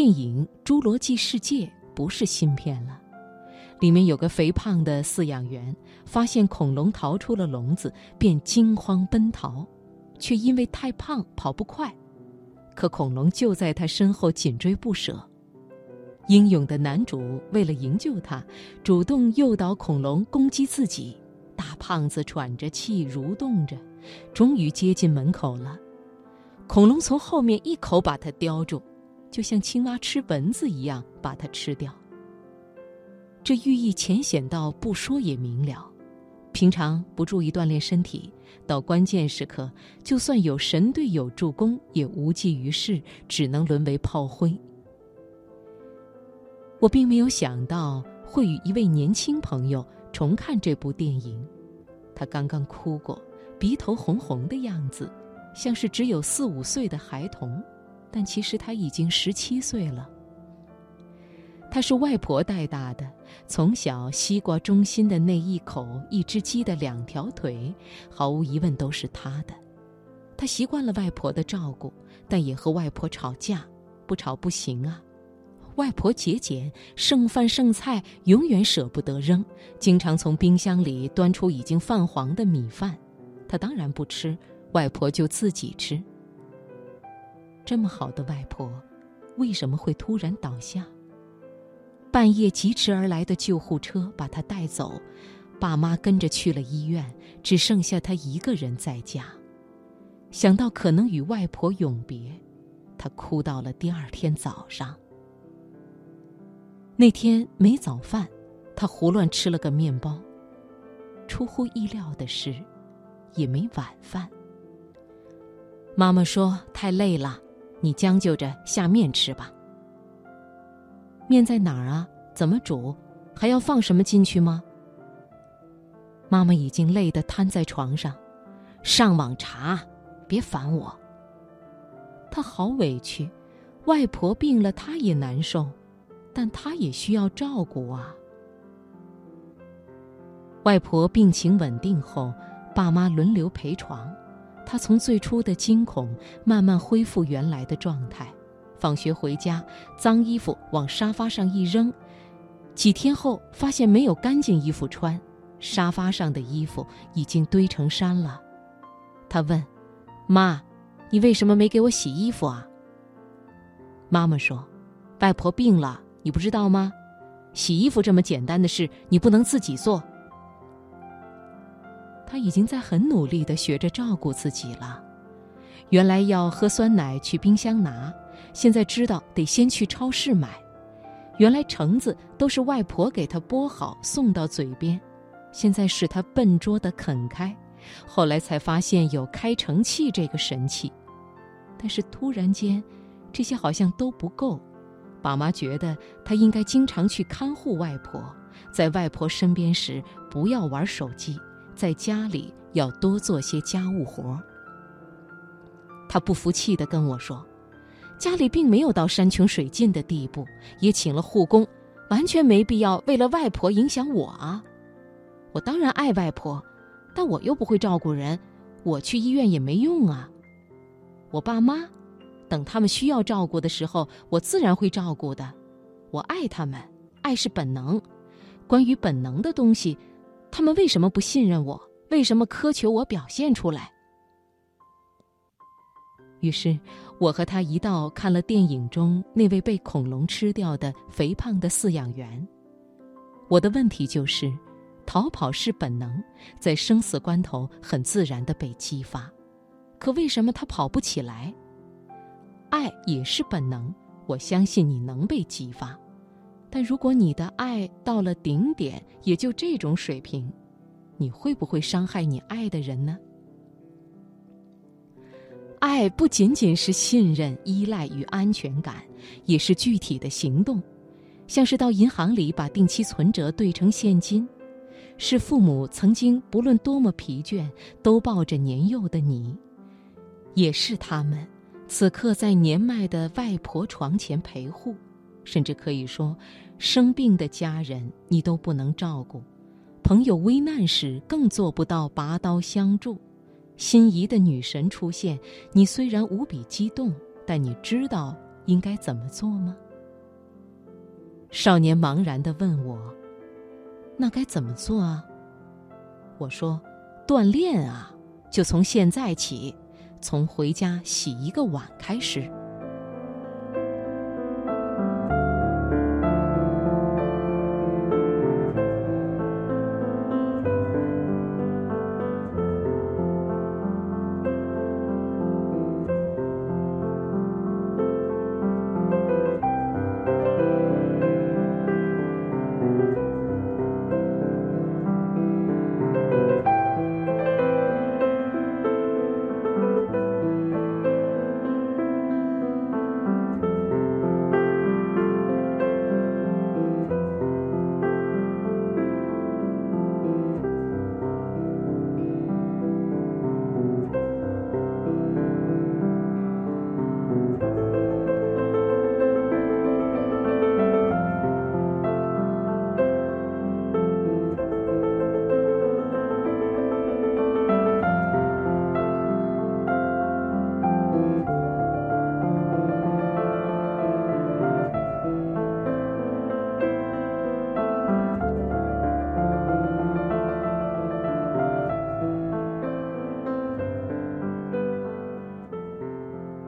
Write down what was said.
电影《侏罗纪世界》不是新片了，里面有个肥胖的饲养员，发现恐龙逃出了笼子，便惊慌奔逃，却因为太胖跑不快，可恐龙就在他身后紧追不舍。英勇的男主为了营救他，主动诱导恐龙攻击自己，大胖子喘着气蠕动着，终于接近门口了。恐龙从后面一口把他叼住，就像青蛙吃蚊子一样把它吃掉。这寓意浅显到不说也明了。平常不注意锻炼身体，到关键时刻，就算有神队友助攻，也无济于事，只能沦为炮灰。我并没有想到会与一位年轻朋友重看这部电影，他刚刚哭过，鼻头红红的样子，像是只有四五岁的孩童，但其实他已经十七岁了。他是外婆带大的，从小西瓜中心的那一口一只鸡的两条腿，毫无疑问都是他的。他习惯了外婆的照顾，但也和外婆吵架，不吵不行啊。外婆节俭，剩饭剩菜永远舍不得扔，经常从冰箱里端出已经泛黄的米饭，他当然不吃，外婆就自己吃。这么好的外婆，为什么会突然倒下？半夜疾驰而来的救护车把她带走，爸妈跟着去了医院，只剩下她一个人在家。想到可能与外婆永别，她哭到了第二天早上。那天没早饭，他胡乱吃了个面包。出乎意料的是，也没晚饭。妈妈说：“太累了，你将就着下面吃吧。”面在哪儿啊？怎么煮？还要放什么进去吗？妈妈已经累得瘫在床上，上网查，别烦我。她好委屈，外婆病了，她也难受。但她也需要照顾啊。外婆病情稳定后，爸妈轮流陪床，他从最初的惊恐慢慢恢复原来的状态。放学回家，脏衣服往沙发上一扔，几天后发现没有干净衣服穿，沙发上的衣服已经堆成山了。他问：“妈，你为什么没给我洗衣服啊？”妈妈说：“外婆病了。”你不知道吗？洗衣服这么简单的事，你不能自己做。他已经在很努力的学着照顾自己了。原来要喝酸奶去冰箱拿，现在知道得先去超市买。原来橙子都是外婆给他剥好送到嘴边，现在是他笨拙的啃开。后来才发现有开橙器这个神器，但是突然间，这些好像都不够。爸妈觉得他应该经常去看护外婆，在外婆身边时不要玩手机，在家里要多做些家务活。他不服气地跟我说：“家里并没有到山穷水尽的地步，也请了护工，完全没必要为了外婆影响我啊！我当然爱外婆，但我又不会照顾人，我去医院也没用啊！我爸妈。”等他们需要照顾的时候，我自然会照顾的。我爱他们，爱是本能。关于本能的东西，他们为什么不信任我？为什么苛求我表现出来？于是，我和他一道看了电影中那位被恐龙吃掉的肥胖的饲养员。我的问题就是：逃跑是本能，在生死关头很自然的被激发，可为什么他跑不起来？爱也是本能，我相信你能被激发，但如果你的爱到了顶点，也就这种水平，你会不会伤害你爱的人呢？爱不仅仅是信任、依赖与安全感，也是具体的行动，像是到银行里把定期存折兑成现金，是父母曾经不论多么疲倦都抱着年幼的你，也是他们。此刻在年迈的外婆床前陪护，甚至可以说，生病的家人你都不能照顾，朋友危难时更做不到拔刀相助，心仪的女神出现，你虽然无比激动，但你知道应该怎么做吗？少年茫然地问我：“那该怎么做啊？”我说：“锻炼啊，就从现在起，从回家洗一个碗开始。”